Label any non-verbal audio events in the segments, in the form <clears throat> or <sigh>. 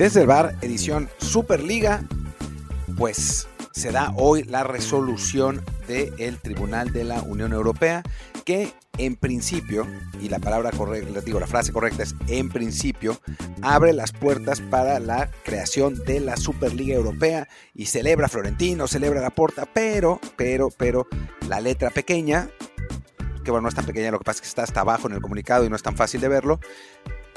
Desde el bar, edición Superliga, pues se da hoy la resolución del Tribunal de la Unión Europea que en principio, y la palabra correcta, digo, la frase correcta es en principio, abre las puertas para la creación de la Superliga Europea y celebra Florentino, celebra la porta, pero, pero, pero, la letra pequeña, que bueno, no es tan pequeña, lo que pasa es que está hasta abajo en el comunicado y no es tan fácil de verlo,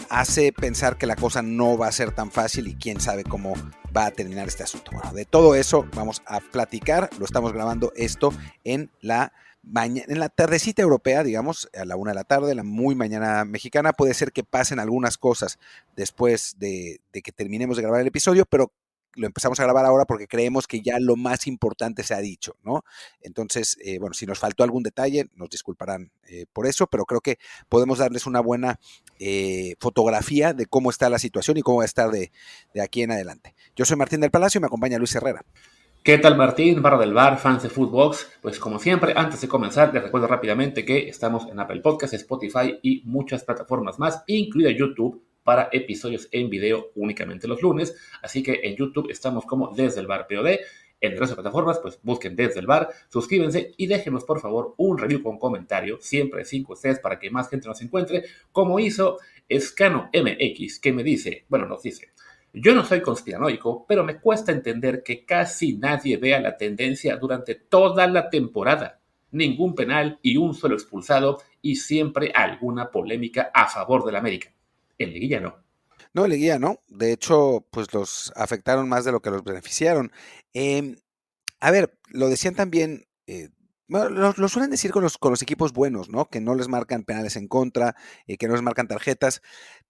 hace pensar que la cosa no va a ser tan fácil y quién sabe cómo va a terminar este asunto. Bueno, de todo eso vamos a platicar. Lo estamos grabando esto en la en la tardecita europea, digamos, a la una de la tarde, la muy mañana mexicana. Puede ser que pasen algunas cosas después de, de que terminemos de grabar el episodio, pero lo empezamos a grabar ahora porque creemos que ya lo más importante se ha dicho, ¿no? Entonces, eh, bueno, si nos faltó algún detalle, nos disculparán eh, por eso, pero creo que podemos darles una buena eh, fotografía de cómo está la situación y cómo va a estar de, aquí en adelante. Yo soy Martín del Palacio y me acompaña Luis Herrera. ¿Qué tal Martín, barra del bar, fans de Footbox? Pues como siempre, antes de comenzar, les recuerdo rápidamente que estamos en Apple Podcasts, Spotify y muchas plataformas más, incluida YouTube para episodios en video únicamente los lunes. Así que en YouTube estamos como Desde el Bar POD. En el plataformas, pues busquen Desde el Bar, suscríbanse y déjenos por favor un review con comentario, siempre 5 ustedes para que más gente nos encuentre, como hizo Escano MX, que me dice, bueno, nos dice, yo no soy conspiranoico, pero me cuesta entender que casi nadie vea la tendencia durante toda la temporada. Ningún penal y un solo expulsado y siempre alguna polémica a favor del América. En Liguilla no. No, Liguilla no. De hecho, pues los afectaron más de lo que los beneficiaron. Eh, a ver, lo decían también eh, bueno, lo, suelen decir con los, con los equipos buenos, ¿no? Que no les marcan penales en contra, eh, que no les marcan tarjetas,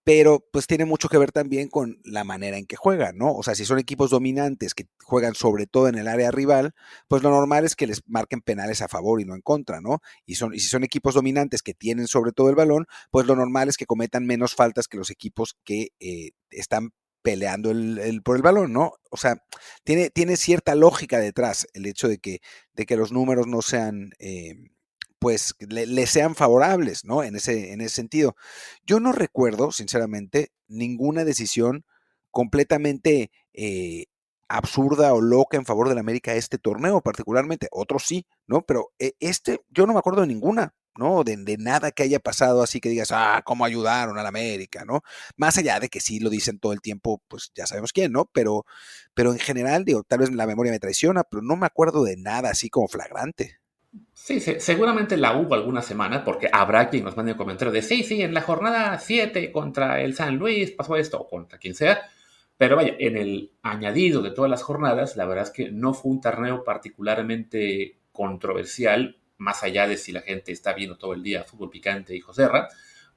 pero pues tiene mucho que ver también con la manera en que juegan, ¿no? O sea, si son equipos dominantes que juegan sobre todo en el área rival, pues lo normal es que les marquen penales a favor y no en contra, ¿no? Y, son, y si son equipos dominantes que tienen sobre todo el balón, pues lo normal es que cometan menos faltas que los equipos que eh, están peleando el, por el balón, ¿no? O sea, tiene, tiene cierta lógica detrás el hecho de que, de que los números no sean, eh, pues, le, le, sean favorables, ¿no? En ese, en ese sentido. Yo no recuerdo, sinceramente, ninguna decisión completamente eh, absurda o loca en favor del América este torneo, particularmente. Otros sí, ¿no? Pero eh, este, yo no me acuerdo de ninguna. ¿No? De, nada que haya pasado así que digas, ah, cómo ayudaron a la América, ¿no? Más allá de que sí lo dicen todo el tiempo, pues ya sabemos quién, ¿no? Pero, pero en general, digo, tal vez la memoria me traiciona, pero no me acuerdo de nada así como flagrante. Sí, sí, seguramente la hubo alguna semana, porque habrá quien nos mande un comentario de, sí, sí, en la jornada 7 contra el San Luis pasó esto, o contra quien sea, pero vaya, en el añadido de todas las jornadas, la verdad es que no fue un torneo particularmente controversial, más allá de si la gente está viendo todo el día fútbol picante y Joserra,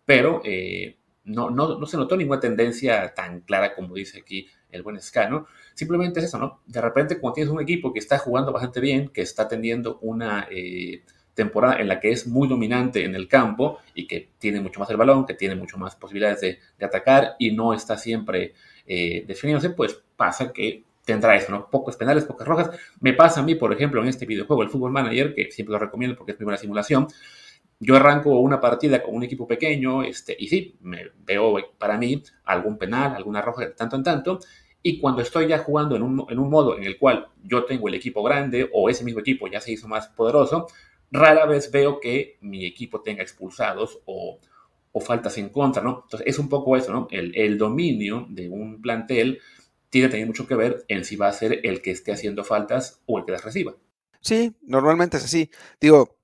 pero eh, no, no, no, se notó ninguna tendencia tan clara como dice aquí el buen Escano. Simplemente es eso, ¿no? De repente, cuando tienes un equipo que está jugando bastante bien, que está teniendo una eh, temporada en la que es muy dominante en el campo y que tiene mucho más el balón, que tiene mucho más posibilidades de, de atacar y no está siempre eh, definiéndose, pues pasa que tendrá eso, ¿no? Pocos penales, pocas rojas. Me pasa a mí, por ejemplo, en este videojuego, el Football Manager, que siempre lo recomiendo porque es mi buena simulación. Yo arranco una partida con un equipo pequeño, este, y sí, me veo para mí algún penal, alguna roja de tanto en tanto, y cuando estoy ya jugando en un, en un modo en el cual yo tengo el equipo grande o ese mismo equipo ya se hizo más poderoso, rara vez veo que mi equipo tenga expulsados o, o faltas en contra, ¿no? Entonces es un poco eso, ¿no? El, el dominio de un plantel tiene también mucho que ver en si va a ser el que esté haciendo faltas o el que las reciba. Sí, normalmente es así. Digo,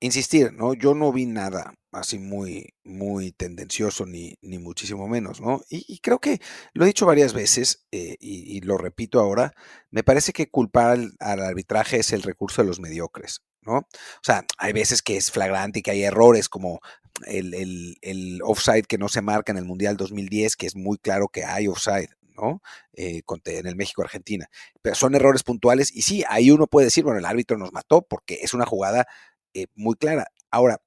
insistir, ¿no? Yo no vi nada así muy, muy tendencioso, ni, ni muchísimo menos, ¿no? Y, creo que lo he dicho varias veces, eh, y, y, lo repito ahora, me parece que culpar al, al, arbitraje es el recurso de los mediocres, ¿no? O sea, hay veces que es flagrante y que hay errores como el, el, el offside que no se marca en el Mundial 2010, que es muy claro que hay offside, ¿no? Eh, en el México-Argentina. Pero son errores puntuales y sí, ahí uno puede decir, bueno, el árbitro nos mató porque es una jugada eh, muy clara. Ahora,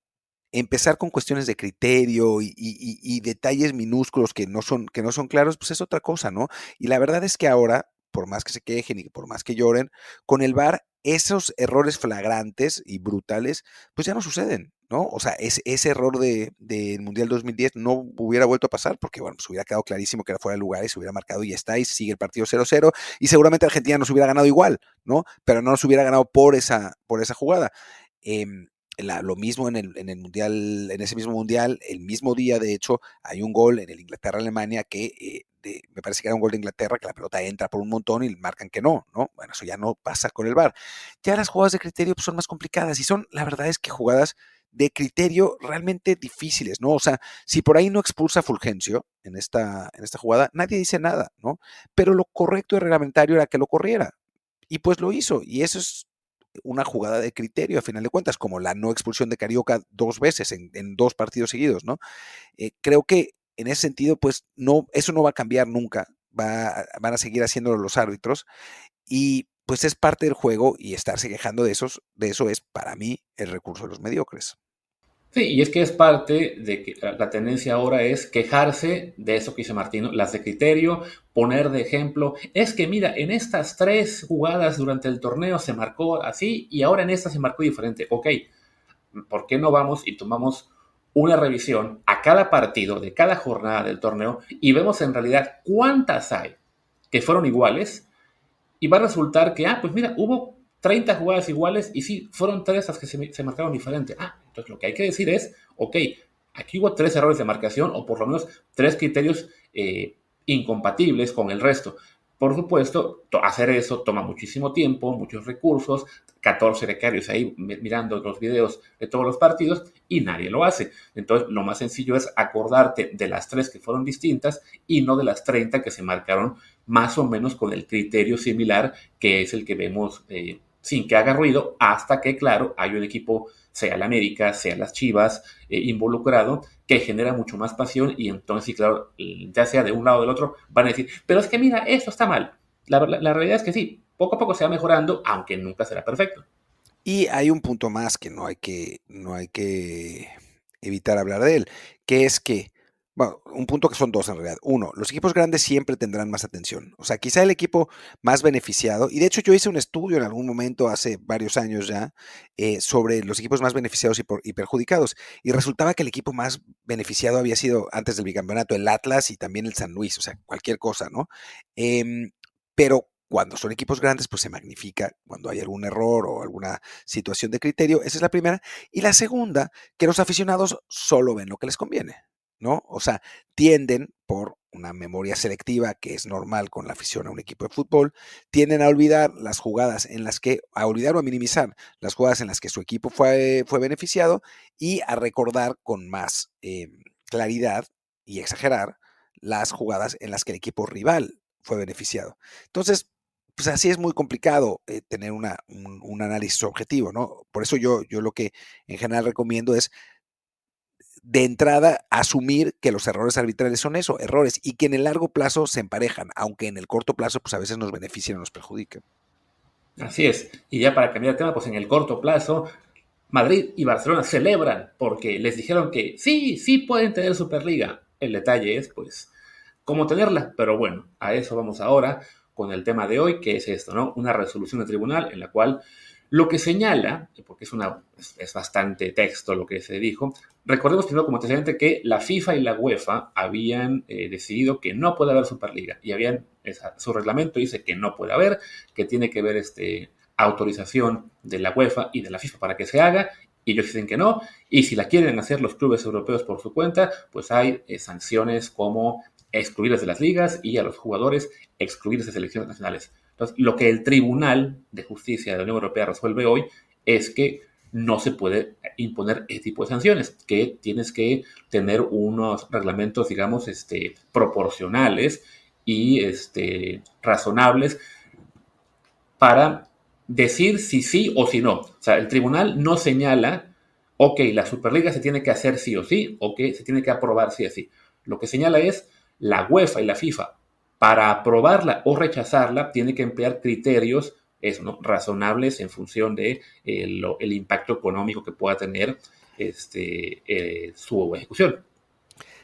empezar con cuestiones de criterio y, y, detalles minúsculos que no, son, que no son claros, pues es otra cosa, ¿no? Y la verdad es que ahora, por más que se quejen y por más que lloren, con el VAR esos errores flagrantes y brutales, pues ya no suceden, ¿no? O sea, ese error del de, Mundial 2010 no hubiera vuelto a pasar porque, bueno, pues hubiera quedado clarísimo que era fuera de lugar y se hubiera marcado y ya está, y sigue el partido 0-0 y seguramente Argentina nos hubiera ganado igual, ¿no? Pero no nos hubiera ganado por esa, por esa jugada. Em, lo mismo en el, en el mundial, en ese mismo mundial, el mismo día, de hecho, hay un gol en el Inglaterra-Alemania que eh, me parece que era un gol de Inglaterra, que la pelota entra por un montón y marcan que no, ¿no? Bueno, eso ya no pasa con el VAR. Ya las jugadas de criterio pues, son más complicadas y son, la verdad es que jugadas de criterio realmente difíciles, ¿no? O sea, si por ahí no expulsa Fulgencio en esta, en esta jugada, nadie dice nada, ¿no? Pero lo correcto y reglamentario era que lo corriera. Y pues lo hizo. Y eso es una jugada de criterio, a final de cuentas, como la no expulsión de Carioca dos veces en, dos partidos seguidos, ¿no? Eh, creo que en ese sentido, pues no, eso no va a cambiar nunca, va, van a seguir haciéndolo los árbitros y pues es parte del juego y estarse quejando de, esos, de eso es para mí el recurso de los mediocres. Sí, y es que es parte de que la tendencia ahora es quejarse de eso que dice Martino, las de criterio, poner de ejemplo, es que mira, en estas tres jugadas durante el torneo se marcó así y ahora en esta se marcó diferente. Ok, ¿por qué no vamos y tomamos una revisión a cada partido de cada jornada del torneo y vemos en realidad cuántas hay que fueron iguales y va a resultar que, ah, pues mira, hubo 30 jugadas iguales y sí, fueron tres las que se, marcaron diferente. Ah, entonces lo que hay que decir es, ok, aquí hubo tres errores de marcación o por lo menos tres criterios eh, incompatibles con el resto. Por supuesto, hacer eso toma muchísimo tiempo, muchos recursos, 14 becarios ahí mirando los videos de todos los partidos y nadie lo hace. Entonces, lo más sencillo es acordarte de las tres que fueron distintas y no de las 30 que se marcaron más o menos con el criterio similar que es el que vemos eh, sin que haga ruido hasta que, claro, hay un equipo, sea la América, sea las Chivas, eh, involucrado, que genera mucho más pasión y entonces, claro, ya sea de un lado o del otro, van a decir, pero es que mira, eso está mal. La, la, realidad es que sí, poco a poco se va mejorando, aunque nunca será perfecto. Y hay un punto más que no hay que, no hay que evitar hablar de él, que es que un punto que son dos en realidad. Uno, los equipos grandes siempre tendrán más atención. O sea, quizá el equipo más beneficiado, y de hecho yo hice un estudio en algún momento hace varios años ya eh, sobre los equipos más beneficiados y, perjudicados, y resultaba que el equipo más beneficiado había sido antes del bicampeonato el Atlas y también el San Luis, o sea, cualquier cosa, ¿no? Em, pero cuando son equipos grandes, pues se magnifica cuando hay algún error o alguna situación de criterio. Esa es la primera. Y la segunda, que los aficionados solo ven lo que les conviene. ¿No? O sea, tienden por una memoria selectiva que es normal con la afición a un equipo de fútbol, tienden a olvidar las jugadas en las que, a olvidar o a minimizar las jugadas en las que su equipo fue, fue beneficiado y a recordar con más eh, claridad y exagerar las jugadas en las que el equipo rival fue beneficiado. Entonces, pues así es muy complicado eh, tener una, un, un, análisis objetivo, ¿no? Por eso yo, yo lo que en general recomiendo es de entrada asumir que los errores arbitrales son eso, errores, y que en el largo plazo se emparejan, aunque en el corto plazo pues a veces nos benefician o nos perjudican. Así es, y ya para cambiar de tema, pues en el corto plazo, Madrid y Barcelona celebran porque les dijeron que sí, sí pueden tener Superliga. El detalle es pues cómo tenerla, pero bueno, a eso vamos ahora con el tema de hoy, que es esto, ¿no? Una resolución de tribunal en la cual lo que señala, porque es, una, es, bastante texto lo que se dijo, recordemos primero como antecedente que la FIFA y la UEFA habían eh, decidido que no puede haber Superliga y habían, su reglamento dice que no puede haber, que tiene que haber este, autorización de la UEFA y de la FIFA para que se haga y ellos dicen que no, y si la quieren hacer los clubes europeos por su cuenta, pues hay eh, sanciones como excluirles de las ligas y a los jugadores excluirles de selecciones nacionales. Entonces, lo que el Tribunal de Justicia de la Unión Europea resuelve hoy es que no se puede imponer ese tipo de sanciones, que tienes que tener unos reglamentos, digamos, este, proporcionales y este, razonables para decir si sí o si no. O sea, el tribunal no señala, ok, la Superliga se tiene que hacer sí o sí, o que se tiene que aprobar sí o sí. Lo que señala es la UEFA y la FIFA para aprobarla o rechazarla tiene que emplear criterios razonables en función de eh, el impacto económico que pueda tener este, eh, su ejecución.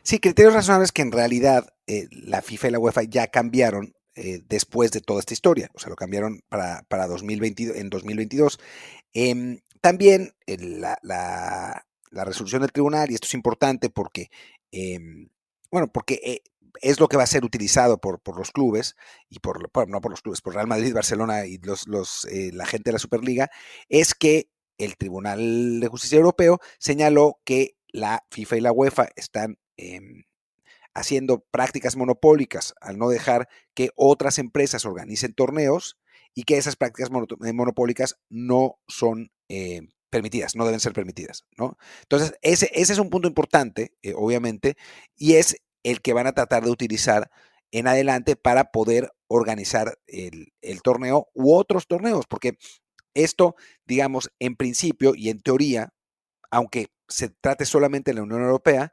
Sí, criterios razonables que en realidad eh, la FIFA y la UEFA ya cambiaron después de toda esta historia, o sea, lo cambiaron para, para 2022, en 2022. Em, también la, la resolución del tribunal, y esto es importante porque, em, bueno, porque es lo que va a ser utilizado por, por los clubes, y por, no por los clubes, por Real Madrid, Barcelona y los, los, eh, la gente de la Superliga, es que el Tribunal de Justicia Europeo señaló que la FIFA y la UEFA están em, haciendo prácticas monopólicas al no dejar que otras empresas organicen torneos y que esas prácticas eh, monopólicas no son eh, permitidas, no deben ser permitidas, ¿no? Entonces, ese, ese es un punto importante, eh, obviamente, y es el que van a tratar de utilizar en adelante para poder organizar el, torneo u otros torneos, porque esto, digamos, en principio y en teoría, aunque se trate solamente de la Unión Europea,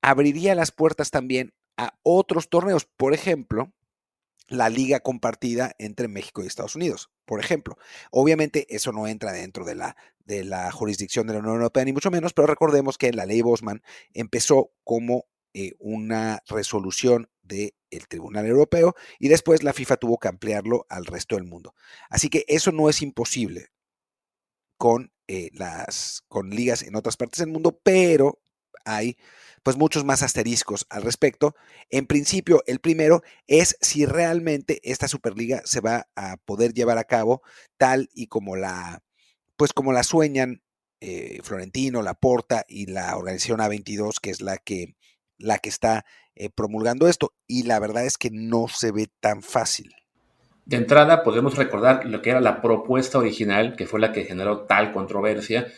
abriría las puertas también a otros torneos. Por ejemplo, la liga compartida entre México y Estados Unidos, por ejemplo. Obviamente eso no entra dentro de la, de la jurisdicción de la Unión Europea, ni mucho menos, pero recordemos que la ley Bosman empezó como eh, una resolución del Tribunal Europeo y después la FIFA tuvo que ampliarlo al resto del mundo. Así que eso no es imposible con, eh, las, con ligas en otras partes del mundo, pero hay pues muchos más asteriscos al respecto. En principio, el primero es si realmente esta Superliga se va a poder llevar a cabo tal y como la, pues como la sueñan eh, Florentino, Laporta y la organización A22, que es la que, la que está eh, promulgando esto. Y la verdad es que no se ve tan fácil. De entrada, podemos recordar lo que era la propuesta original, que fue la que generó tal controversia,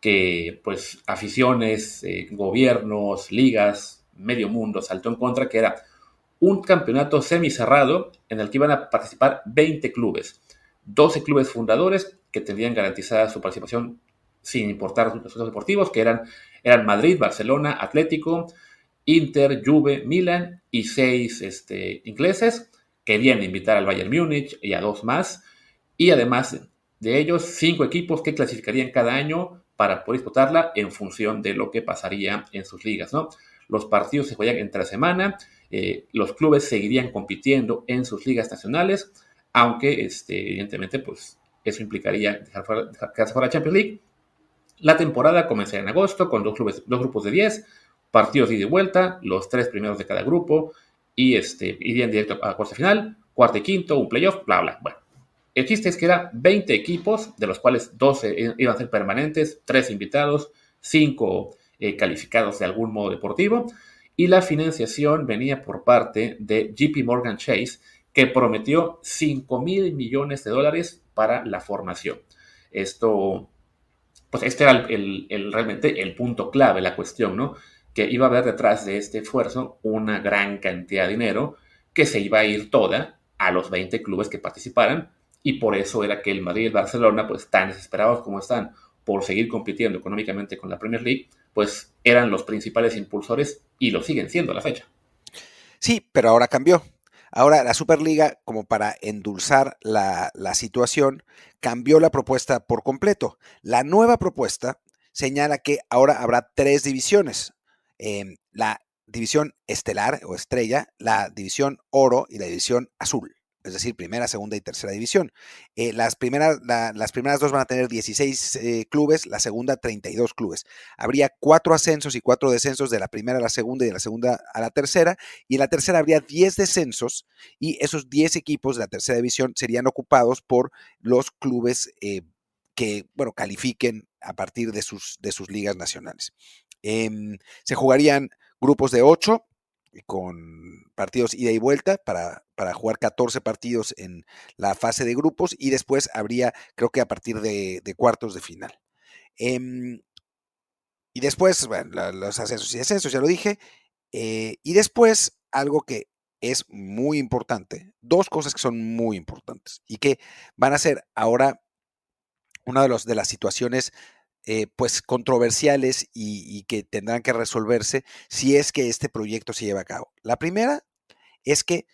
que pues aficiones, eh, gobiernos, ligas, medio mundo saltó en contra, que era un campeonato semicerrado en el que iban a participar 20 clubes, 12 clubes fundadores que tendrían garantizada su participación sin importar los resultados deportivos, que eran, eran Madrid, Barcelona, Atlético, Inter, Juve, Milan y seis este, ingleses. Querían invitar al Bayern Múnich y a dos más. Y además de ellos, cinco equipos que clasificarían cada año para poder disputarla en función de lo que pasaría en sus ligas, ¿no? Los partidos se juegan entre semana, eh, los clubes seguirían compitiendo en sus ligas nacionales, aunque este, evidentemente pues, eso implicaría dejar fuera, quedarse fuera Champions League. La temporada comenzaría en agosto con dos, clubes, dos grupos de 10, partidos de ida y vuelta, los tres primeros de cada grupo, y este, irían directo a cuarta final, cuarto y quinto, un playoff, bla, bla. Bueno, el chiste es que eran 20 equipos, de los cuales 12 iban a ser permanentes, 3 invitados, 5 eh, calificados de algún modo deportivo, y la financiación venía por parte de JP Morgan Chase, que prometió 5 mil millones de dólares para la formación. Esto, pues este era el, realmente el punto clave, la cuestión, ¿no? Que iba a haber detrás de este esfuerzo una gran cantidad de dinero que se iba a ir toda a los 20 clubes que participaran y por eso era que el Madrid y el Barcelona, pues tan desesperados como están por seguir compitiendo económicamente con la Premier League, pues eran los principales impulsores y lo siguen siendo a la fecha. Sí, pero ahora cambió. Ahora la Superliga, como para endulzar la, situación, cambió la propuesta por completo. La nueva propuesta señala que ahora habrá tres divisiones. Em, la división estelar o estrella, la división oro y la división azul es decir, primera, segunda y tercera división. Eh, las, primeras, las primeras dos van a tener 16 eh, clubes, la segunda 32 clubes. Habría cuatro ascensos y cuatro descensos de la primera a la segunda y de la segunda a la tercera, y en la tercera habría 10 descensos y esos 10 equipos de la tercera división serían ocupados por los clubes eh, que, bueno, califiquen a partir de sus, de sus ligas nacionales. Em, se jugarían grupos de 8 con partidos ida y vuelta para, para, jugar 14 partidos en la fase de grupos y después habría, creo que a partir de, cuartos de final. Em, y después, bueno, los ascensos y descensos, ya lo dije. Eh, y después, algo que es muy importante, dos cosas que son muy importantes y que van a ser ahora una de, los, de las situaciones eh, pues controversiales y, que tendrán que resolverse si es que este proyecto se lleva a cabo. La primera es que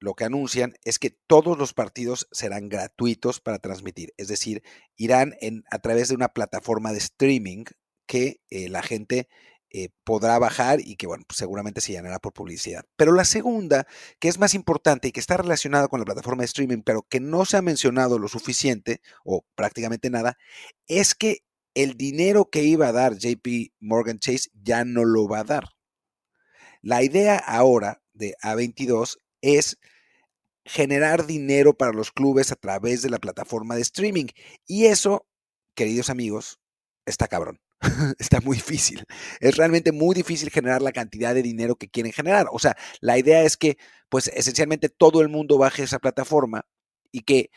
lo que anuncian es que todos los partidos serán gratuitos para transmitir, es decir, irán en, a través de una plataforma de streaming que eh, la gente eh, podrá bajar y que, bueno, pues seguramente se llenará por publicidad. Pero la segunda, que es más importante y que está relacionada con la plataforma de streaming, pero que no se ha mencionado lo suficiente o prácticamente nada, es que el dinero que iba a dar JP Morgan Chase ya no lo va a dar. La idea ahora de A22 es generar dinero para los clubes a través de la plataforma de streaming. Y eso, queridos amigos, está cabrón. <laughs> está muy difícil. Es realmente muy difícil generar la cantidad de dinero que quieren generar. O sea, la idea es que, pues, esencialmente todo el mundo baje esa plataforma y que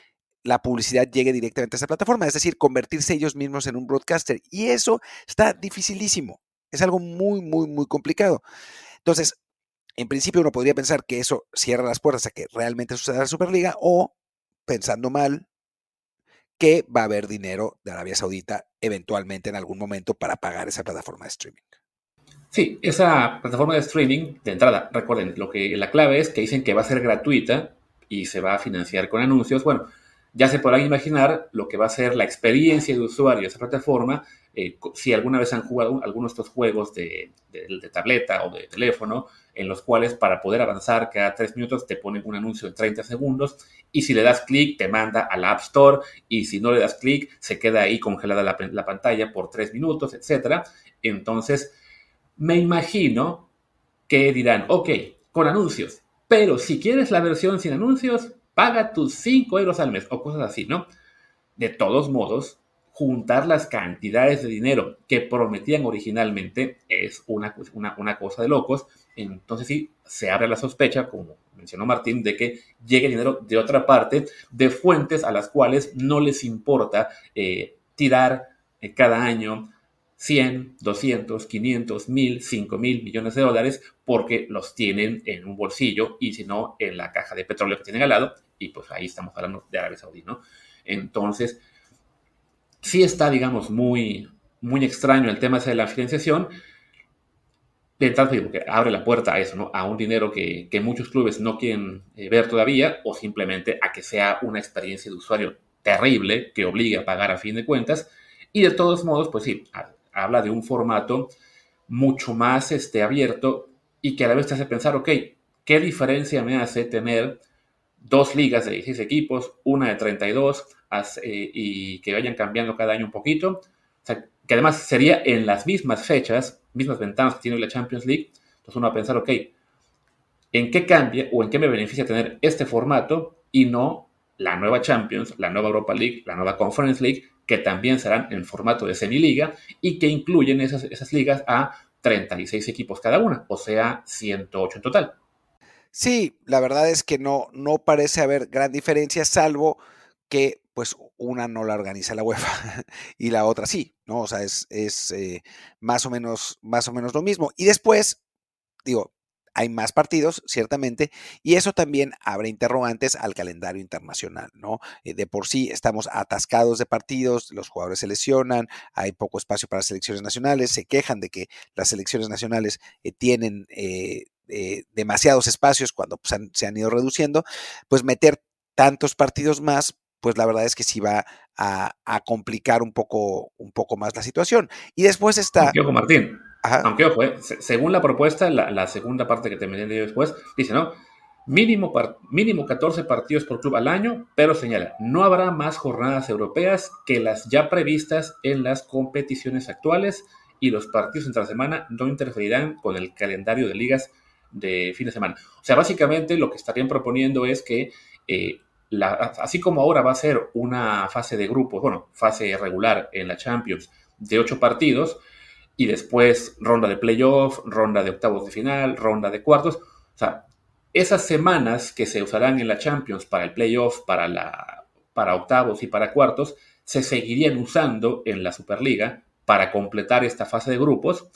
la publicidad llegue directamente a esa plataforma, es decir, convertirse ellos mismos en un broadcaster. Y eso está dificilísimo. Es algo muy, muy, muy complicado. Entonces, en principio uno podría pensar que eso cierra las puertas a que realmente suceda la Superliga o, pensando mal, que va a haber dinero de Arabia Saudita eventualmente en algún momento para pagar esa plataforma de streaming. Sí, esa plataforma de streaming, de entrada, recuerden, lo que la clave es que dicen que va a ser gratuita y se va a financiar con anuncios. Bueno, ya se podrán imaginar lo que va a ser la experiencia de usuario de esa plataforma. Eh, si alguna vez han jugado algunos de estos juegos de, tableta o de teléfono, en los cuales para poder avanzar cada tres minutos te ponen un anuncio de 30 segundos y si le das clic te manda a la App Store y si no le das clic se queda ahí congelada la, la pantalla por tres minutos, etc. Entonces, me imagino que dirán, ok, con anuncios, pero si quieres la versión sin anuncios, paga tus 5 euros al mes o cosas así, ¿no? De todos modos, juntar las cantidades de dinero que prometían originalmente es una, una, cosa de locos. Entonces sí, se abre la sospecha, como mencionó Martín, de que llegue dinero de otra parte, de fuentes a las cuales no les importa eh, tirar eh, cada año 100, 200, 500, 1000, 5000 millones de dólares porque los tienen en un bolsillo y si no en la caja de petróleo que tienen al lado y pues ahí estamos hablando de Arabia Saudí, ¿no? Entonces, sí está, digamos, muy, muy extraño el tema de la financiación, de tal porque abre la puerta a eso, ¿no? A un dinero que, muchos clubes no quieren eh, ver todavía o simplemente a que sea una experiencia de usuario terrible que obligue a pagar a fin de cuentas. Y de todos modos, pues sí, habla de un formato mucho más este, abierto y que a la vez te hace pensar, ok, ¿qué diferencia me hace tener dos ligas de 16 equipos, una de 32 eh, y que vayan cambiando cada año un poquito? Que además sería en las mismas fechas, mismas ventanas que tiene la Champions League. Entonces uno va a pensar, ok, ¿en qué cambia o en qué me beneficia tener este formato y no la nueva Champions, la nueva Europa League, la nueva Conference League, que también serán en formato de semiliga y que incluyen esas, esas ligas a 36 equipos cada una, o sea, 108 en total. Sí, la verdad es que no, no parece haber gran diferencia, salvo que pues una no la organiza la UEFA <laughs> y la otra sí, ¿no? O sea, es, es eh, más, o menos, más o menos lo mismo. Y después, digo, hay más partidos, ciertamente, y eso también abre interrogantes al calendario internacional, ¿no? Eh, de por sí estamos atascados de partidos, los jugadores se lesionan, hay poco espacio para selecciones nacionales, se quejan de que las selecciones nacionales eh, tienen eh, demasiados espacios cuando pues, se han ido reduciendo, pues meter tantos partidos más, pues la verdad es que sí va a, complicar un poco, un poco más la situación. Y después está... Martín, aunque, ojo, eh, según la propuesta, la, segunda parte que te de después, dice, ¿no? Mínimo, mínimo 14 partidos por club al año, pero señala, no habrá más jornadas europeas que las ya previstas en las competiciones actuales y los partidos entre semana no interferirán con el calendario de ligas de fin de semana. O sea, básicamente lo que estarían proponiendo es que, eh, así como ahora va a ser una fase de grupos, bueno, fase regular en la Champions de ocho partidos, y después ronda de playoff, ronda de octavos de final, ronda de cuartos. O sea, esas semanas que se usarán en la Champions para el playoff, para, la, para octavos y para cuartos, se seguirían usando en la Superliga para completar esta fase de grupos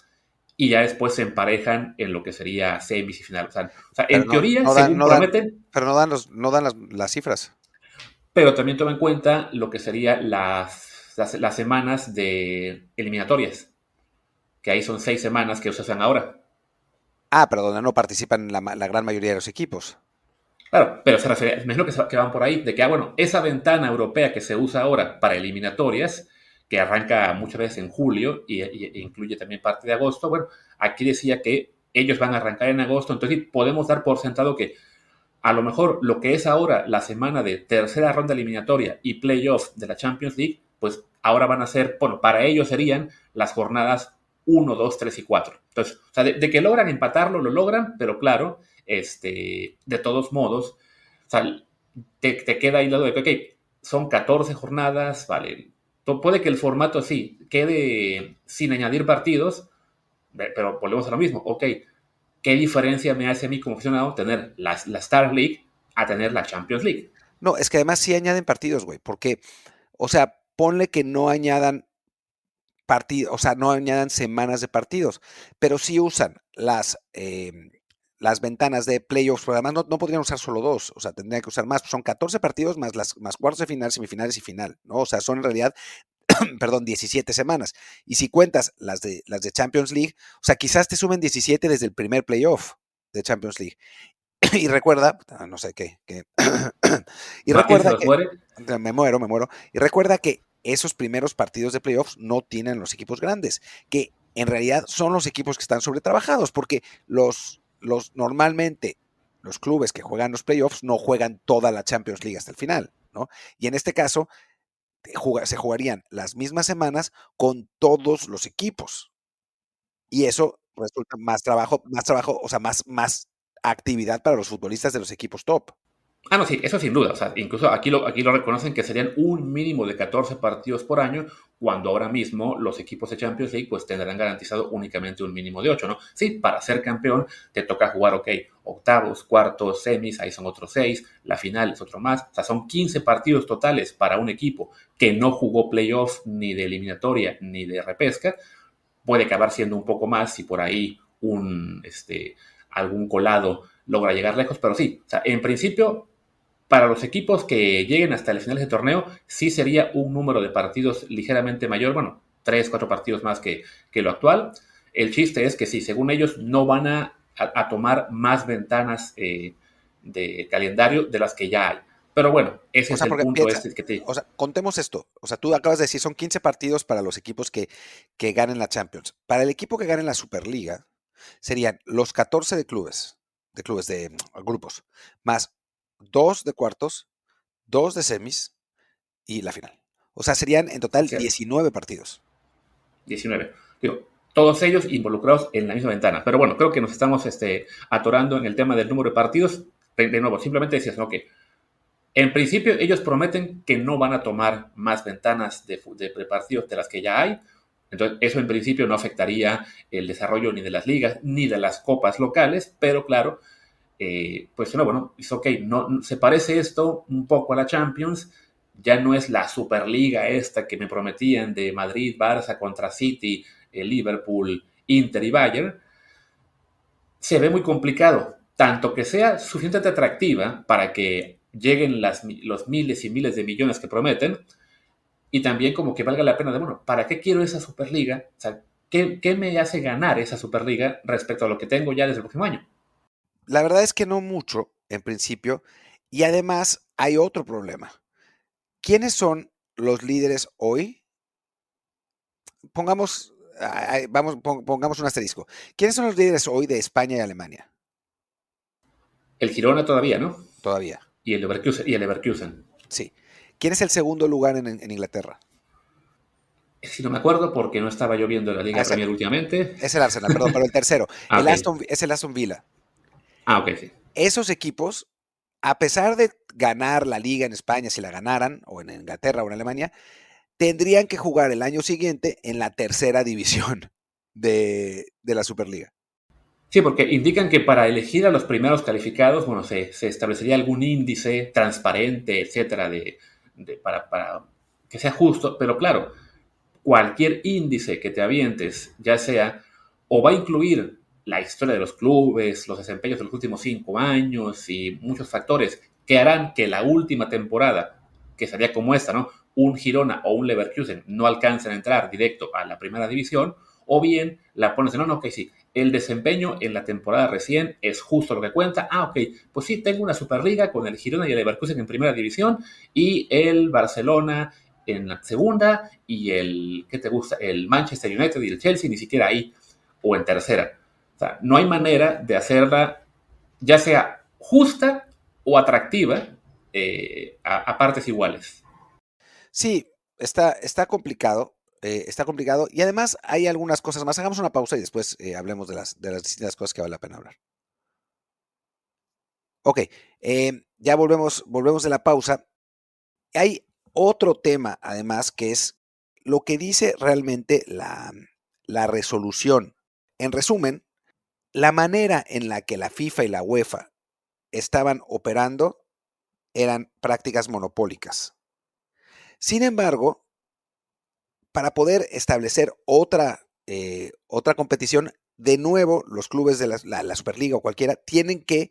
y ya después se emparejan en lo que sería semis y final. O sea, en teoría, según prometen. pero no dan, no dan las, cifras. Pero también toma en cuenta lo que serían las, las semanas de eliminatorias que ahí son seis semanas que usan ahora. Ah, pero donde no participan la, gran mayoría de los equipos. Claro, pero se refiere, imagino que, que, van por ahí, de que, ah, bueno, esa ventana europea que se usa ahora para eliminatorias, que arranca muchas veces en julio y, e incluye también parte de agosto, bueno, aquí decía que ellos van a arrancar en agosto, entonces podemos dar por sentado que a lo mejor lo que es ahora la semana de tercera ronda eliminatoria y playoff de la Champions League, pues ahora van a ser, bueno, para ellos serían las jornadas 1, 2, 3 y 4. Entonces, o sea, de, que logran empatarlo, lo logran, pero claro, este, de todos modos, o sea, te, te queda ahí lado de que, ok, son 14 jornadas, vale, puede que el formato así quede sin añadir partidos, pero volvemos a lo mismo, ok, ¿qué diferencia me hace a mí como aficionado tener la, la Star League a tener la Champions League? No, es que además sí añaden partidos, güey, porque, o sea, ponle que no añadan partidos, o sea, no añadan semanas de partidos, pero sí usan las, em, las ventanas de playoffs, pero además no, podrían usar solo dos, o sea, tendrían que usar más, son 14 partidos más las más cuartos de final, semifinales y final, ¿no? O sea, son en realidad, <clears throat> perdón, 17 semanas. Y si cuentas las de, las de Champions League, o sea, quizás te sumen 17 desde el primer playoff de Champions League. <clears throat> y recuerda, no sé qué, <clears throat> y recuerda que, me muero, me muero, y recuerda que esos primeros partidos de playoffs no tienen los equipos grandes, que en realidad son los equipos que están sobretrabajados, porque los, los normalmente los clubes que juegan los playoffs no juegan toda la Champions League hasta el final, ¿no? Y en este caso se jugarían las mismas semanas con todos los equipos. Y eso resulta más trabajo, más trabajo, o sea, más, más actividad para los futbolistas de los equipos top. Ah, no, sí, eso sin duda. O sea, incluso aquí lo, aquí lo reconocen que serían un mínimo de 14 partidos por año, cuando ahora mismo los equipos de Champions League pues tendrán garantizado únicamente un mínimo de 8, ¿no? Sí, para ser campeón te toca jugar, ok, octavos, cuartos, semis, ahí son otros 6, la final es otro más. O sea, son 15 partidos totales para un equipo que no jugó playoff ni de eliminatoria ni de repesca. Puede acabar siendo un poco más si por ahí un, este, algún colado logra llegar lejos, pero sí, o sea, en principio para los equipos que lleguen hasta el final de torneo, sí sería un número de partidos ligeramente mayor, bueno, tres, cuatro partidos más que, que lo actual. El chiste es que sí, según ellos, no van a, tomar más ventanas eh, de calendario de las que ya hay. Pero bueno, ese es el punto este que te... O sea, contemos esto. O sea, tú acabas de decir, son 15 partidos para los equipos que, que ganen la Champions. Para el equipo que gane la Superliga, serían los 14 de clubes, de clubes de grupos, más dos de cuartos, dos de semis y la final. O sea, serían en total 19 partidos. 19. Digo, todos ellos involucrados en la misma ventana. Pero bueno, creo que nos estamos este, atorando en el tema del número de partidos. De, nuevo, simplemente decías, ¿no? Que en principio ellos prometen que no van a tomar más ventanas de, de partidos de las que ya hay. Entonces, eso en principio no afectaría el desarrollo ni de las ligas ni de las copas locales, pero claro, eh, pues no, bueno, es ok, no, se parece esto un poco a la Champions, ya no es la Superliga esta que me prometían de Madrid, Barça contra City, eh, Liverpool, Inter y Bayern, se ve muy complicado, tanto que sea suficientemente atractiva para que lleguen las, los miles y miles de millones que prometen, y también como que valga la pena de, bueno, ¿para qué quiero esa Superliga? O sea, ¿qué, ¿qué me hace ganar esa Superliga respecto a lo que tengo ya desde el próximo año? La verdad es que no mucho, en principio, y además hay otro problema. ¿Quiénes son los líderes hoy? Pongamos, vamos, pongamos un asterisco. ¿Quiénes son los líderes hoy de España y Alemania? El Girona todavía, ¿no? Todavía. Y el Leverkusen. Y el Leverkusen. Sí. ¿Quién es el segundo lugar en, Inglaterra? Si no me acuerdo, porque no estaba yo viendo la Liga ah, Premier últimamente. Es el Arsenal, perdón, pero el tercero. <laughs> Ah, el Aston, es el Aston Villa. Ah, ok, sí. Esos equipos, a pesar de ganar la liga en España, si la ganaran, o en Inglaterra o en Alemania, tendrían que jugar el año siguiente en la tercera división <laughs> de, la Superliga. Sí, porque indican que para elegir a los primeros calificados, bueno, se, establecería algún índice transparente, etcétera, de, para, que sea justo, pero claro, cualquier índice que te avientes, ya sea o va a incluir la historia de los clubes, los desempeños de los últimos cinco años y muchos factores que harán que la última temporada, que sería como esta, ¿no? Un Girona o un Leverkusen no alcancen a entrar directo a la primera división, o bien la pones en, no, no, que sí, el desempeño en la temporada recién es justo lo que cuenta. Ah, ok, pues sí, tengo una Superliga con el Girona y el Leverkusen en primera división y el Barcelona en la segunda y el, ¿qué te gusta? El Manchester United y el Chelsea ni siquiera ahí o en tercera. O sea, no hay manera de hacerla ya sea justa o atractiva eh, a, partes iguales. Sí, está, está complicado. Eh, está complicado. Y además hay algunas cosas más. Hagamos una pausa y después eh, hablemos de las, de las distintas cosas que vale la pena hablar. Ok, ya volvemos, volvemos de la pausa. Hay otro tema, además, que es lo que dice realmente la, la resolución. En resumen, la manera en la que la FIFA y la UEFA estaban operando eran prácticas monopólicas. Sin embargo, para poder establecer otra, eh, otra competición, de nuevo los clubes de la, Superliga o cualquiera tienen que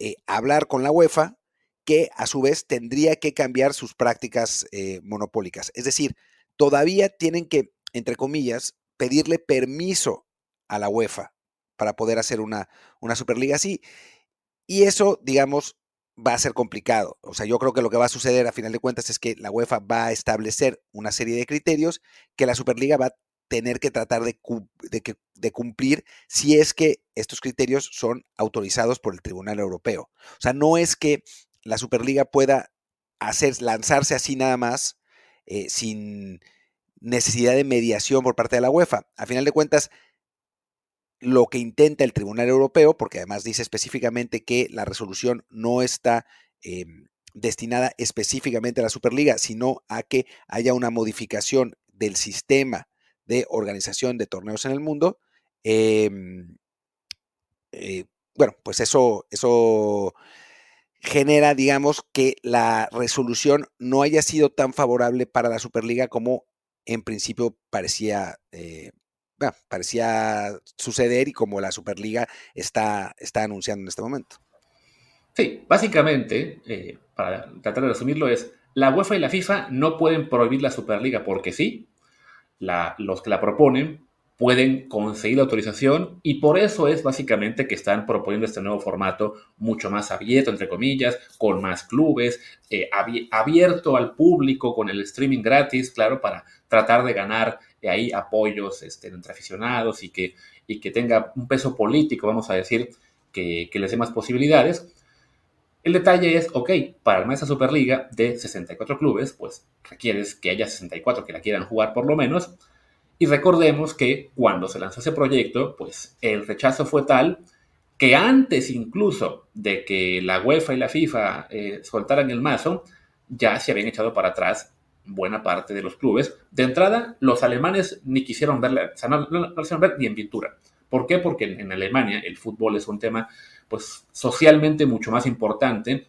eh, hablar con la UEFA, que a su vez tendría que cambiar sus prácticas eh, monopólicas. Es decir, todavía tienen que, entre comillas, pedirle permiso a la UEFA para poder hacer una, una Superliga así. Y eso, digamos, va a ser complicado. O sea, yo creo que lo que va a suceder a final de cuentas es que la UEFA va a establecer una serie de criterios que la Superliga va a tener que tratar de, cumplir si es que estos criterios son autorizados por el Tribunal Europeo. O sea, no es que la Superliga pueda hacer, lanzarse así nada más eh, sin necesidad de mediación por parte de la UEFA. A final de cuentas, lo que intenta el Tribunal Europeo, porque además dice específicamente que la resolución no está em, destinada específicamente a la Superliga, sino a que haya una modificación del sistema de organización de torneos en el mundo. Em, eh, bueno, pues eso, eso genera, digamos, que la resolución no haya sido tan favorable para la Superliga como en principio parecía eh, parecía suceder y como la Superliga está, está anunciando en este momento. Sí, básicamente, eh, para tratar de resumirlo, es la UEFA y la FIFA no pueden prohibir la Superliga porque sí, los que la proponen pueden conseguir la autorización y por eso es básicamente que están proponiendo este nuevo formato mucho más abierto, entre comillas, con más clubes, eh, abierto al público, con el streaming gratis, claro, para tratar de ganar de ahí apoyos este, entre aficionados y que, y que tenga un peso político, vamos a decir, que, les dé más posibilidades. El detalle es, ok, para armar esa Superliga de 64 clubes, pues requieres que haya 64 que la quieran jugar por lo menos. Y recordemos que cuando se lanzó ese proyecto, pues el rechazo fue tal que antes incluso de que la UEFA y la FIFA eh, soltaran el mazo, ya se habían echado para atrás buena parte de los clubes. De entrada, los alemanes ni quisieron verla, o sea, no, quisieron ver ni en pintura. ¿Por qué? Porque en, Alemania el fútbol es un tema pues socialmente mucho más importante.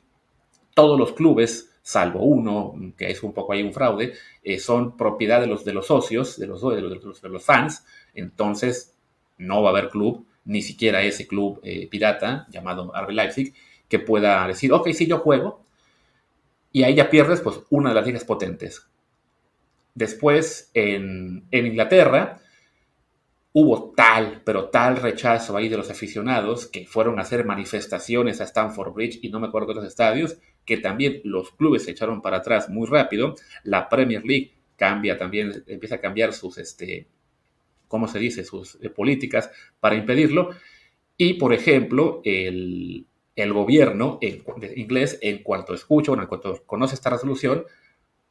Todos los clubes, salvo uno, que es un poco ahí un fraude, eh, son propiedad de los, de los socios, de los, de los, de los fans. Entonces, no va a haber club, ni siquiera ese club eh, pirata llamado RB Leipzig, que pueda decir, ok, sí, yo juego, y ahí ya pierdes pues una de las ligas potentes. Después, en, Inglaterra, hubo tal, pero tal rechazo ahí de los aficionados que fueron a hacer manifestaciones a Stamford Bridge y no me acuerdo de otros estadios, que también los clubes se echaron para atrás muy rápido. La Premier League cambia también, empieza a cambiar sus, este, ¿cómo se dice?, sus eh, políticas para impedirlo. Y, por ejemplo, el, el gobierno inglés, en cuanto escucha, bueno, en cuanto conoce esta resolución,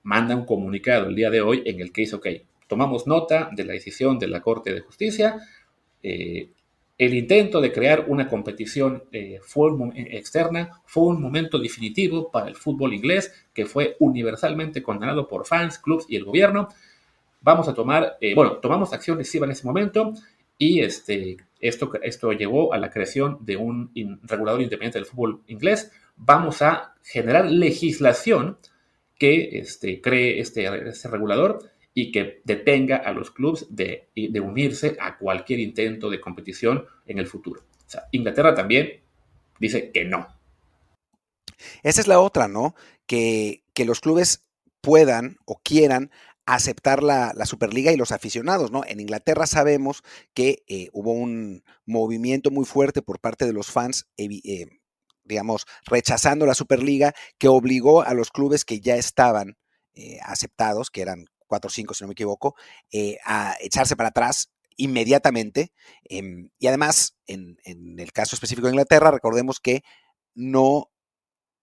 manda un comunicado el día de hoy en el que dice, ok, tomamos nota de la decisión de la Corte de Justicia, eh, el intento de crear una competición eh, externa fue un momento definitivo para el fútbol inglés que fue universalmente condenado por fans, clubs y el gobierno. Vamos a tomar, eh, bueno, tomamos acción decisiva en ese momento y este, esto, esto llevó a la creación de un regulador independiente del fútbol inglés. Vamos a generar legislación que este, cree este, este regulador y que detenga a los clubes de, unirse a cualquier intento de competición en el futuro. O sea, Inglaterra también dice que no. Esa es la otra, ¿no? Que, que los clubes puedan o quieran aceptar la, Superliga y los aficionados, ¿no? En Inglaterra sabemos que eh, hubo un movimiento muy fuerte por parte de los fans, eh, digamos, rechazando la Superliga, que obligó a los clubes que ya estaban eh, aceptados, que eran cuatro o cinco, si no me equivoco, a echarse para atrás inmediatamente. Em, y además, en, el caso específico de Inglaterra, recordemos que no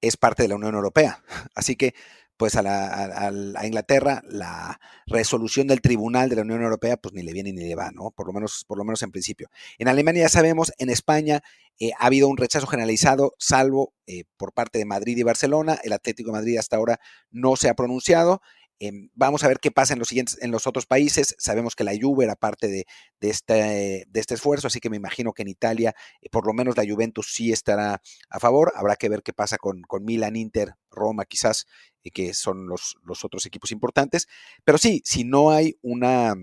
es parte de la Unión Europea. <laughs> Así que pues a, la, Inglaterra la resolución del Tribunal de la Unión Europea pues ni le viene ni le va, ¿no? Por lo menos, por lo menos en principio. En Alemania ya sabemos, en España eh, ha habido un rechazo generalizado, salvo eh, por parte de Madrid y Barcelona. El Atlético de Madrid hasta ahora no se ha pronunciado. Em, vamos a ver qué pasa en los siguientes, en los otros países. Sabemos que la Juve era parte de, este, de este esfuerzo, así que me imagino que en Italia, eh, por lo menos la Juventus sí estará a favor. Habrá que ver qué pasa con, con Milan, Inter, Roma, quizás, eh, que son los, los otros equipos importantes. Pero sí, si no hay una,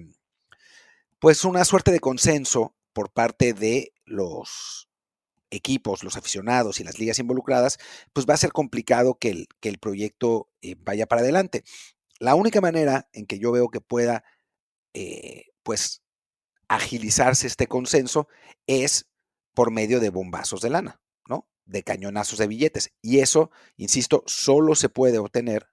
pues una suerte de consenso por parte de los equipos, los aficionados y las ligas involucradas, pues va a ser complicado que el, que el proyecto eh, vaya para adelante. La única manera en que yo veo que pueda, eh, pues, agilizarse este consenso es por medio de bombazos de lana, ¿no? De cañonazos de billetes. Y eso, insisto, solo se puede obtener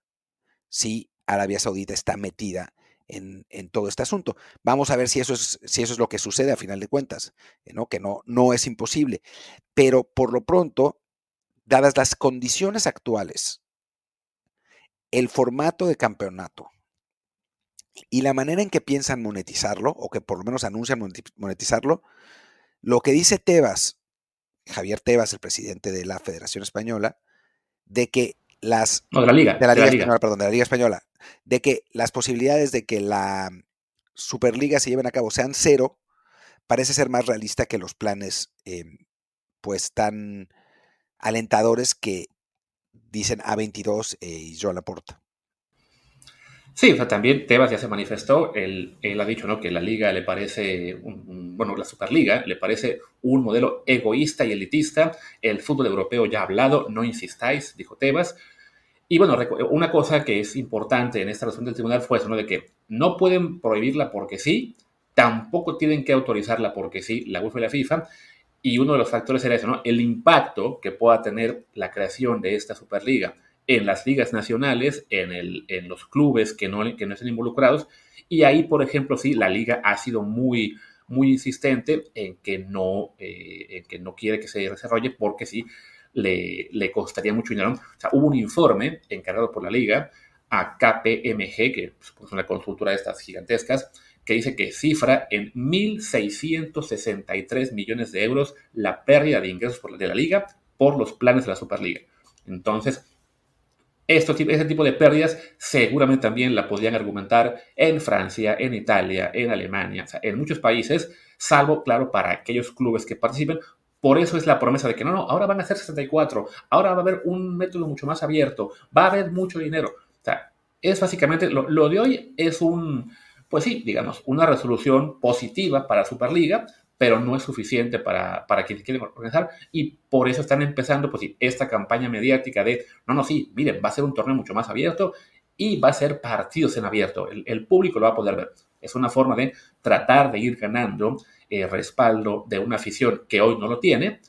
si Arabia Saudita está metida en, todo este asunto. Vamos a ver si eso, es, si eso es lo que sucede a final de cuentas, eh, ¿no? que no, no es imposible. Pero por lo pronto, dadas las condiciones actuales el formato de campeonato y la manera en que piensan monetizarlo, o que por lo menos anuncian monetizarlo, lo que dice Tebas, Javier Tebas, el presidente de la Federación Española, de que las... de la Liga. De la Liga, Española, perdón, de la Liga Española, de que las posibilidades de que la Superliga se lleven a cabo sean cero, parece ser más realista que los planes, em, pues, tan alentadores que dicen A22 eh, y Joan Laporta. Sí, o sea, también Tebas ya se manifestó, él, ha dicho ¿no? que la liga le parece, bueno, la Superliga le parece un modelo egoísta y elitista, el fútbol europeo ya ha hablado, no insistáis, dijo Tebas. Y bueno, una cosa que es importante en esta resolución del tribunal fue eso, ¿no? de que no pueden prohibirla porque sí, tampoco tienen que autorizarla porque sí, la UEFA y la FIFA, y uno de los factores era eso, ¿no? El impacto que pueda tener la creación de esta Superliga en las ligas nacionales, en, el, en los clubes que no, que no estén involucrados. Y ahí, por ejemplo, sí, la liga ha sido muy, muy insistente en que no, eh, en que no quiere que se desarrolle porque sí le, le costaría mucho dinero. O sea, hubo un informe encargado por la liga a KPMG, que es una consultora de estas gigantescas, que dice que cifra en 1.663 millones de euros la pérdida de ingresos de la liga por los planes de la Superliga. Entonces, esto, ese tipo de pérdidas seguramente también la podrían argumentar en Francia, en Italia, en Alemania, en muchos países, salvo, claro, para aquellos clubes que participen. Por eso es la promesa de que no, no, ahora van a ser 64, ahora va a haber un método mucho más abierto, va a haber mucho dinero. O sea, es básicamente, lo de hoy es un, pues sí, digamos, una resolución positiva para Superliga, pero no es suficiente para, para quienes quieren organizar y por eso están empezando, pues esta campaña mediática de, no, no, sí, miren, va a ser un torneo mucho más abierto y va a ser partidos en abierto, el, público lo va a poder ver. Es una forma de tratar de ir ganando eh, respaldo de una afición que hoy no lo tiene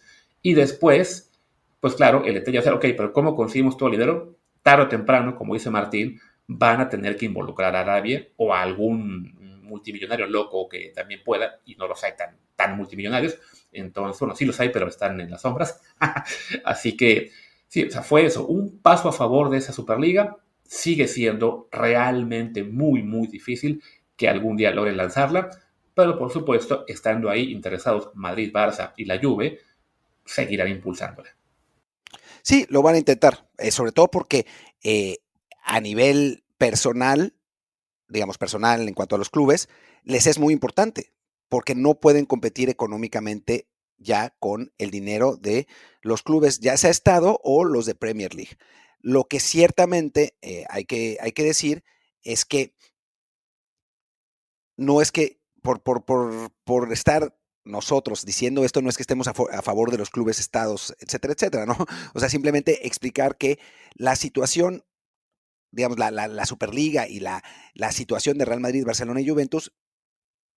y después, pues claro, el detalle va a ok, pero ¿cómo conseguimos todo el dinero? Tarde o temprano, como dice Martín, van a tener que involucrar a Arabia o a algún multimillonario loco que también pueda, y no los hay tan, tan multimillonarios. Entonces, bueno, sí los hay, pero están en las sombras. <laughs> Así que, sí, o sea, fue eso, un paso a favor de esa Superliga. Sigue siendo realmente muy, muy difícil que algún día logren lanzarla, pero por supuesto, estando ahí interesados Madrid, Barça y la Juve, seguirán impulsándola. Sí, lo van a intentar, eh, sobre todo porque eh, a nivel personal, digamos personal en cuanto a los clubes, les es muy importante porque no pueden competir económicamente ya con el dinero de los clubes, ya sea Estado o los de Premier League. Lo que ciertamente eh, hay, que, hay que decir es que no es que por, por, por, por estar nosotros diciendo esto no es que estemos a, a, favor de los clubes, estados, etcétera, etcétera, ¿no? <laughs> O sea, simplemente explicar que la situación digamos, la, Superliga y la, la, situación de Real Madrid, Barcelona y Juventus,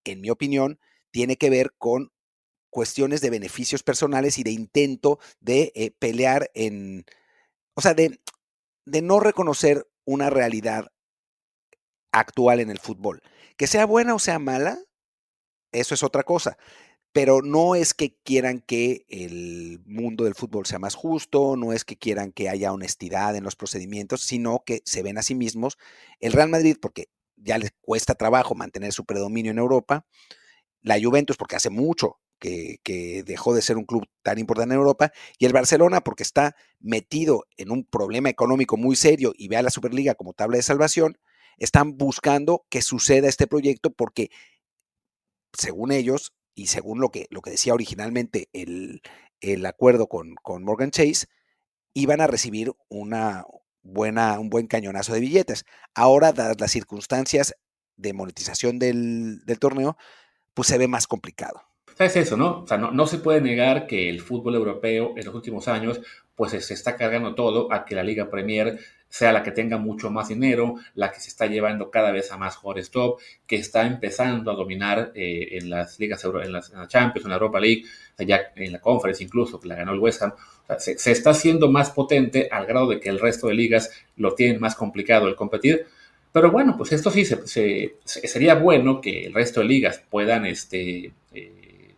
en mi opinión, tiene que ver con cuestiones de beneficios personales y de intento de eh, pelear en, o sea, de, de no reconocer una realidad actual en el fútbol. Que sea buena o sea mala, eso es otra cosa. Pero no es que quieran que el mundo del fútbol sea más justo, no es que quieran que haya honestidad en los procedimientos, sino que se ven a sí mismos. El Real Madrid, porque ya les cuesta trabajo mantener su predominio en Europa, la Juventus, porque hace mucho que, dejó de ser un club tan importante en Europa, y el Barcelona, porque está metido en un problema económico muy serio y ve a la Superliga como tabla de salvación, están buscando que suceda este proyecto porque, según ellos, y según lo que, lo que decía originalmente el, el acuerdo con, con, Morgan Chase, iban a recibir una buena, un buen cañonazo de billetes. Ahora, dadas las circunstancias de monetización del, del torneo, pues se ve más complicado. Es eso, ¿no? O sea, no, no, se puede negar que el fútbol europeo en los últimos años pues se está cargando todo a que la Liga Premier sea la que tenga mucho más dinero, la que se está llevando cada vez a más jugadores top, que está empezando a dominar eh, en las ligas, en, las, en la Champions, en la Europa League, ya en la Conference incluso, que la ganó el West Ham. Se, está haciendo más potente al grado de que el resto de ligas lo tienen más complicado el competir. Pero bueno, pues esto sí, se, se, sería bueno que el resto de ligas puedan este, eh,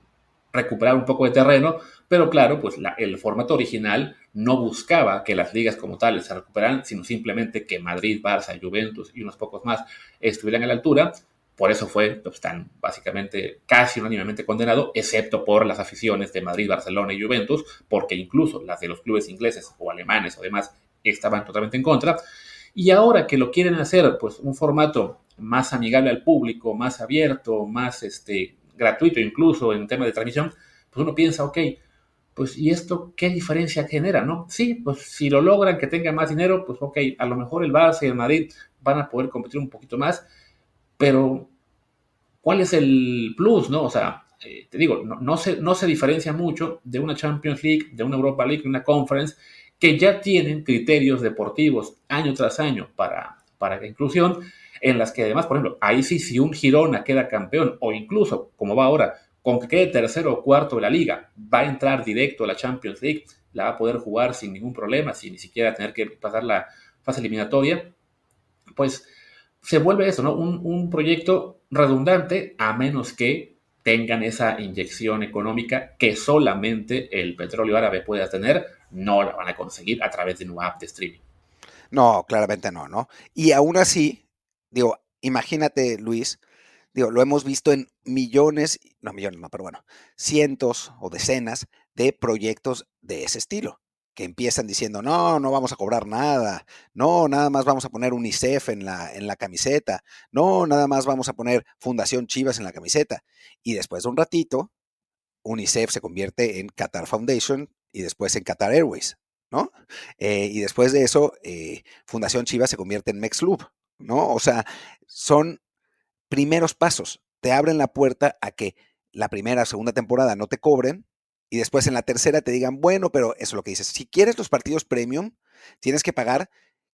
recuperar un poco de terreno, pero claro, pues la, el formato original no buscaba que las ligas como tales se recuperaran, sino simplemente que Madrid, Barça, Juventus y unos pocos más estuvieran a la altura. Por eso fue pues, tan básicamente casi unánimemente condenado, excepto por las aficiones de Madrid, Barcelona y Juventus, porque incluso las de los clubes ingleses o alemanes o demás estaban totalmente en contra. Y ahora que lo quieren hacer, pues un formato más amigable al público, más abierto, más este, gratuito incluso en tema de transmisión, pues uno piensa, ok, pues ¿y esto qué diferencia genera, no? Sí, pues si lo logran que tenga más dinero, pues ok, a lo mejor el Barça y el Madrid van a poder competir un poquito más, pero ¿cuál es el plus, no? O sea, eh, te digo, no, no, se, no se diferencia mucho de una Champions League, de una Europa League, de una Conference, que ya tienen criterios deportivos año tras año para, para la inclusión, en las que además, por ejemplo, ahí sí, si un Girona queda campeón, o incluso, como va ahora, con que quede tercero o cuarto de la liga, va a entrar directo a la Champions League, la va a poder jugar sin ningún problema, sin ni siquiera tener que pasar la fase eliminatoria, pues se vuelve eso, ¿no? Un, proyecto redundante a menos que tengan esa inyección económica que solamente el petróleo árabe puede tener, no la van a conseguir a través de una app de streaming. No, claramente no, ¿no? Y aún así, digo, imagínate, Luis, digo, lo hemos visto en millones, no millones, no, pero bueno, cientos o decenas de proyectos de ese estilo, que empiezan diciendo, no, no vamos a cobrar nada, no, nada más vamos a poner UNICEF en la, en la camiseta, no, nada más vamos a poner Fundación Chivas en la camiseta. Y después de un ratito, UNICEF se convierte en Qatar Foundation y después en Qatar Airways, ¿no? Eh, y después de eso, eh, Fundación Chivas se convierte en MexLoop, ¿no? O sea, son primeros pasos. Te abren la puerta a que la primera o segunda temporada no te cobren y después en la tercera te digan, bueno, pero eso es lo que dices, si quieres los partidos premium, tienes que pagar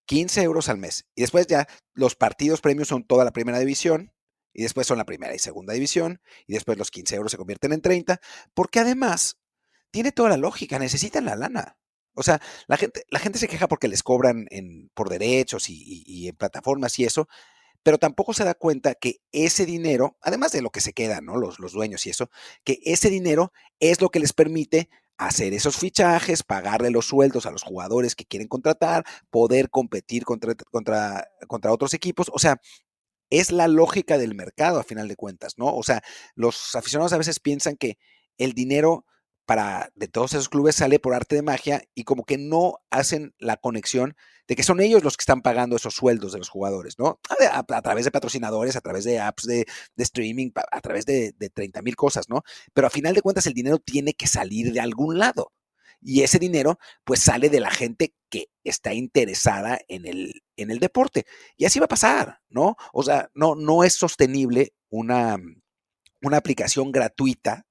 15 euros al mes. Y después ya los partidos premium son toda la primera división, y después son la primera y segunda división, y después los 15 euros se convierten en 30, porque además tiene toda la lógica, necesitan la lana. O sea, la gente, la gente se queja porque les cobran en, por derechos y, y, y en plataformas y eso, pero tampoco se da cuenta que ese dinero, además de lo que se queda, ¿no? Los, los dueños y eso, que ese dinero es lo que les permite hacer esos fichajes, pagarle los sueldos a los jugadores que quieren contratar, poder competir contra, contra, contra otros equipos. O sea, es la lógica del mercado a final de cuentas, ¿no? O sea, los aficionados a veces piensan que el dinero para de todos esos clubes sale por arte de magia y como que no hacen la conexión de que son ellos los que están pagando esos sueldos de los jugadores, ¿no? A, través de patrocinadores, a través de apps de, streaming, a, a, través de, de 30 mil cosas, ¿no? Pero a final de cuentas el dinero tiene que salir de algún lado. Y ese dinero pues sale de la gente que está interesada en el, en el deporte. Y así va a pasar, ¿no? O sea, no, no es sostenible una, una aplicación gratuita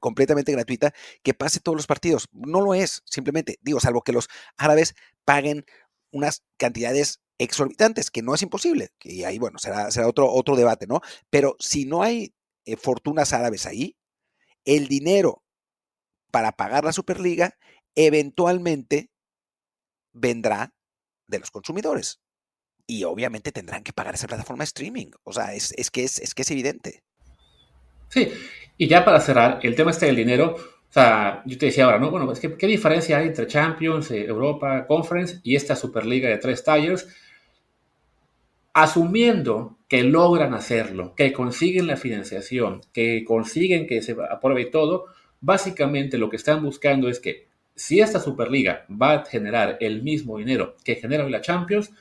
completamente gratuita que pase todos los partidos. No lo es, simplemente, digo, salvo que los árabes paguen unas cantidades exorbitantes, que no es imposible. Y ahí, bueno, será, será otro, otro debate, ¿no? Pero si no hay eh, fortunas árabes ahí, el dinero para pagar la Superliga eventualmente vendrá de los consumidores. Y obviamente tendrán que pagar esa plataforma de streaming. O sea, es, es que, es, es que es evidente. Sí, Y ya para cerrar, el tema este del dinero, o sea, yo te decía ahora, ¿no? Bueno, es que, ¿qué diferencia hay entre Champions, eh, Europa, Conference y esta Superliga de tres talleres? Asumiendo que logran hacerlo, que consiguen la financiación, que consiguen que se apruebe todo, básicamente lo que están buscando es que si esta Superliga va a generar el mismo dinero que genera la Champions,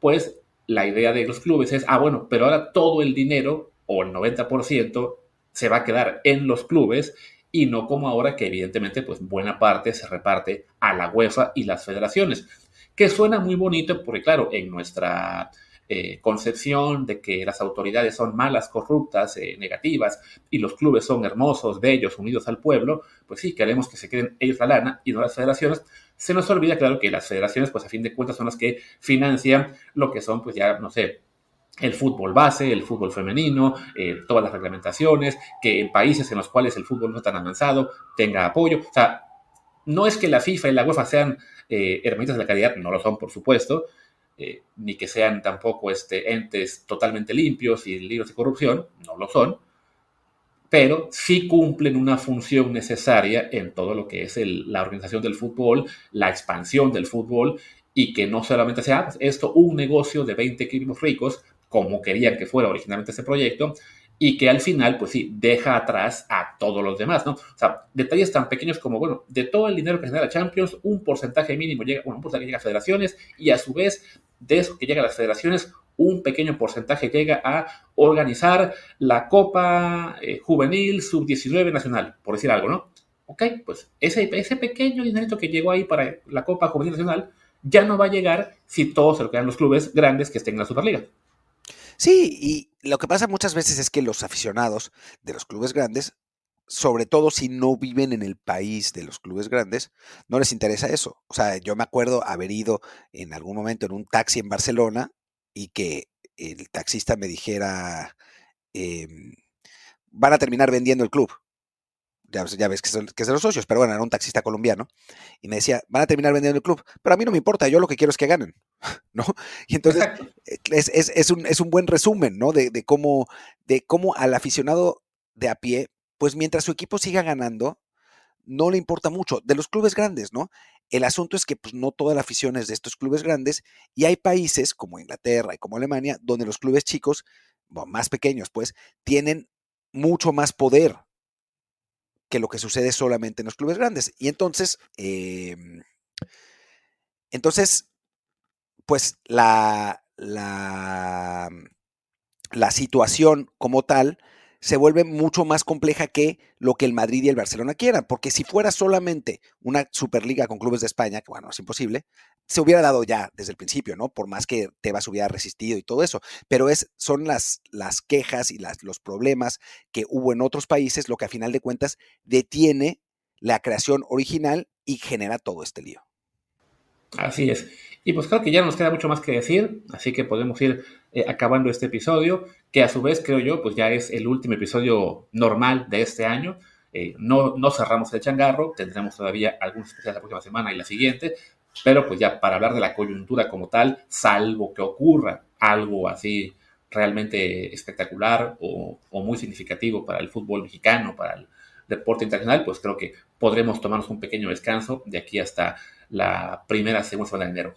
pues la idea de los clubes es, ah, bueno, pero ahora todo el dinero o el 90% se va a quedar en los clubes y no como ahora que evidentemente pues buena parte se reparte a la UEFA y las federaciones, que suena muy bonito porque claro, en nuestra eh, concepción de que las autoridades son malas, corruptas, eh, negativas y los clubes son hermosos, bellos, unidos al pueblo, pues sí, queremos que se queden ellos la lana y no las federaciones. Se nos olvida, claro, que las federaciones, pues a fin de cuentas, son las que financian lo que son, pues ya, no sé, el fútbol base, el fútbol femenino, eh, todas las reglamentaciones, que en países en los cuales el fútbol no está tan avanzado tenga apoyo. O sea, no es que la FIFA y la UEFA sean herramientas de la calidad, no lo son, por supuesto, eh, ni que sean tampoco este, entes totalmente limpios y libres de corrupción, no lo son, pero sí cumplen una función necesaria en todo lo que es la organización del fútbol, la expansión del fútbol, y que no solamente sea pues, esto un negocio de 20 equipos ricos, como querían que fuera originalmente ese proyecto, y que al final, pues sí, deja atrás a todos los demás, ¿no? O sea, detalles tan pequeños como, bueno, de todo el dinero que genera Champions, un porcentaje mínimo llega, bueno, un porcentaje llega a federaciones y a su vez de eso que llega a las federaciones, un pequeño porcentaje llega a organizar la Copa eh, Juvenil Sub-19 Nacional, por decir algo, ¿no? Ok, pues ese, ese pequeño dinero que llegó ahí para la Copa Juvenil Nacional ya no va a llegar si todos se lo quedan los clubes grandes que estén en la Superliga. Sí, y lo que pasa muchas veces es que los aficionados de los clubes grandes sobre todo si no viven en el país de los clubes grandes, no les interesa eso. O sea, yo me acuerdo haber ido en algún momento en un taxi en Barcelona y que el taxista me dijera, em, van a terminar vendiendo el club. Ya, ves que, son, que es de los socios, pero bueno, era un taxista colombiano. Y me decía, van a terminar vendiendo el club, pero a mí no me importa, yo lo que quiero es que ganen, <laughs> ¿no? Y entonces es, es, es, un, es, un, buen resumen, ¿no? De, de, cómo, de cómo al aficionado de a pie pues mientras su equipo siga ganando, no le importa mucho. De los clubes grandes, ¿no? El asunto es que pues, no toda la afición es de estos clubes grandes y hay países como Inglaterra y como Alemania donde los clubes chicos, más pequeños, pues, tienen mucho más poder que lo que sucede solamente en los clubes grandes. Y entonces, em, entonces, pues la, la, la situación como tal se vuelve mucho más compleja que lo que el Madrid y el Barcelona quieran, porque si fuera solamente una Superliga con clubes de España, que bueno, es imposible, se hubiera dado ya desde el principio, ¿no? Por más que Tebas hubiera resistido y todo eso, pero es, son las, las quejas y las, los problemas que hubo en otros países lo que a final de cuentas detiene la creación original y genera todo este lío. Así es. Y pues creo que ya nos queda mucho más que decir, así que podemos ir eh, acabando este episodio, que a su vez creo yo, pues ya es el último episodio normal de este año. Eh, no, no cerramos el changarro, tendremos todavía algunos especiales la próxima semana y la siguiente, pero pues ya para hablar de la coyuntura como tal, salvo que ocurra algo así realmente espectacular o, o muy significativo para el fútbol mexicano, para el deporte internacional, pues creo que podremos tomarnos un pequeño descanso de aquí hasta la primera, segunda semana de enero.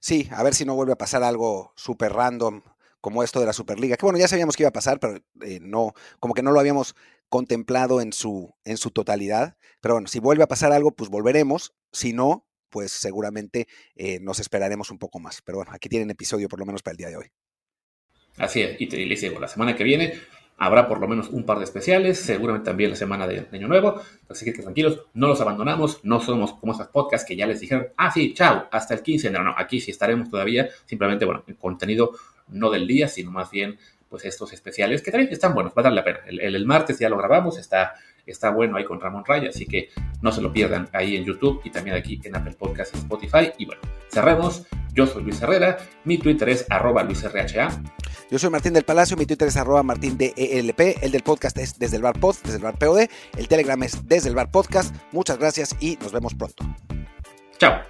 Sí, a ver si no vuelve a pasar algo súper random como esto de la Superliga, que bueno, ya sabíamos que iba a pasar, pero eh, no, como que no lo habíamos contemplado en su, en su totalidad. Pero bueno, si vuelve a pasar algo, pues volveremos. Si no, pues seguramente eh, nos esperaremos un poco más. Pero bueno, aquí tienen episodio por lo menos para el día de hoy. Así es, y te les digo, la semana que viene Habrá por lo menos un par de especiales, seguramente también la semana de, Año Nuevo. Así que tranquilos, no los abandonamos, no somos como esas podcasts que ya les dijeron, ah, sí, chao, hasta el 15. No, no, aquí sí estaremos todavía, simplemente, bueno, en contenido no del día, sino más bien, pues estos especiales que también están buenos, va a dar la pena. El, el, martes ya lo grabamos, está, está bueno ahí con Ramón Raya, así que no se lo pierdan ahí en YouTube y también aquí en Apple Podcast y Spotify. Y bueno, cerremos. Yo soy Luis Herrera, mi Twitter es arroba luisrha. Yo soy Martín del Palacio, mi Twitter es arroba martindelp, el del podcast es desde el bar pod, desde el bar POD, el Telegram es desde el bar podcast. Muchas gracias y nos vemos pronto. Chao.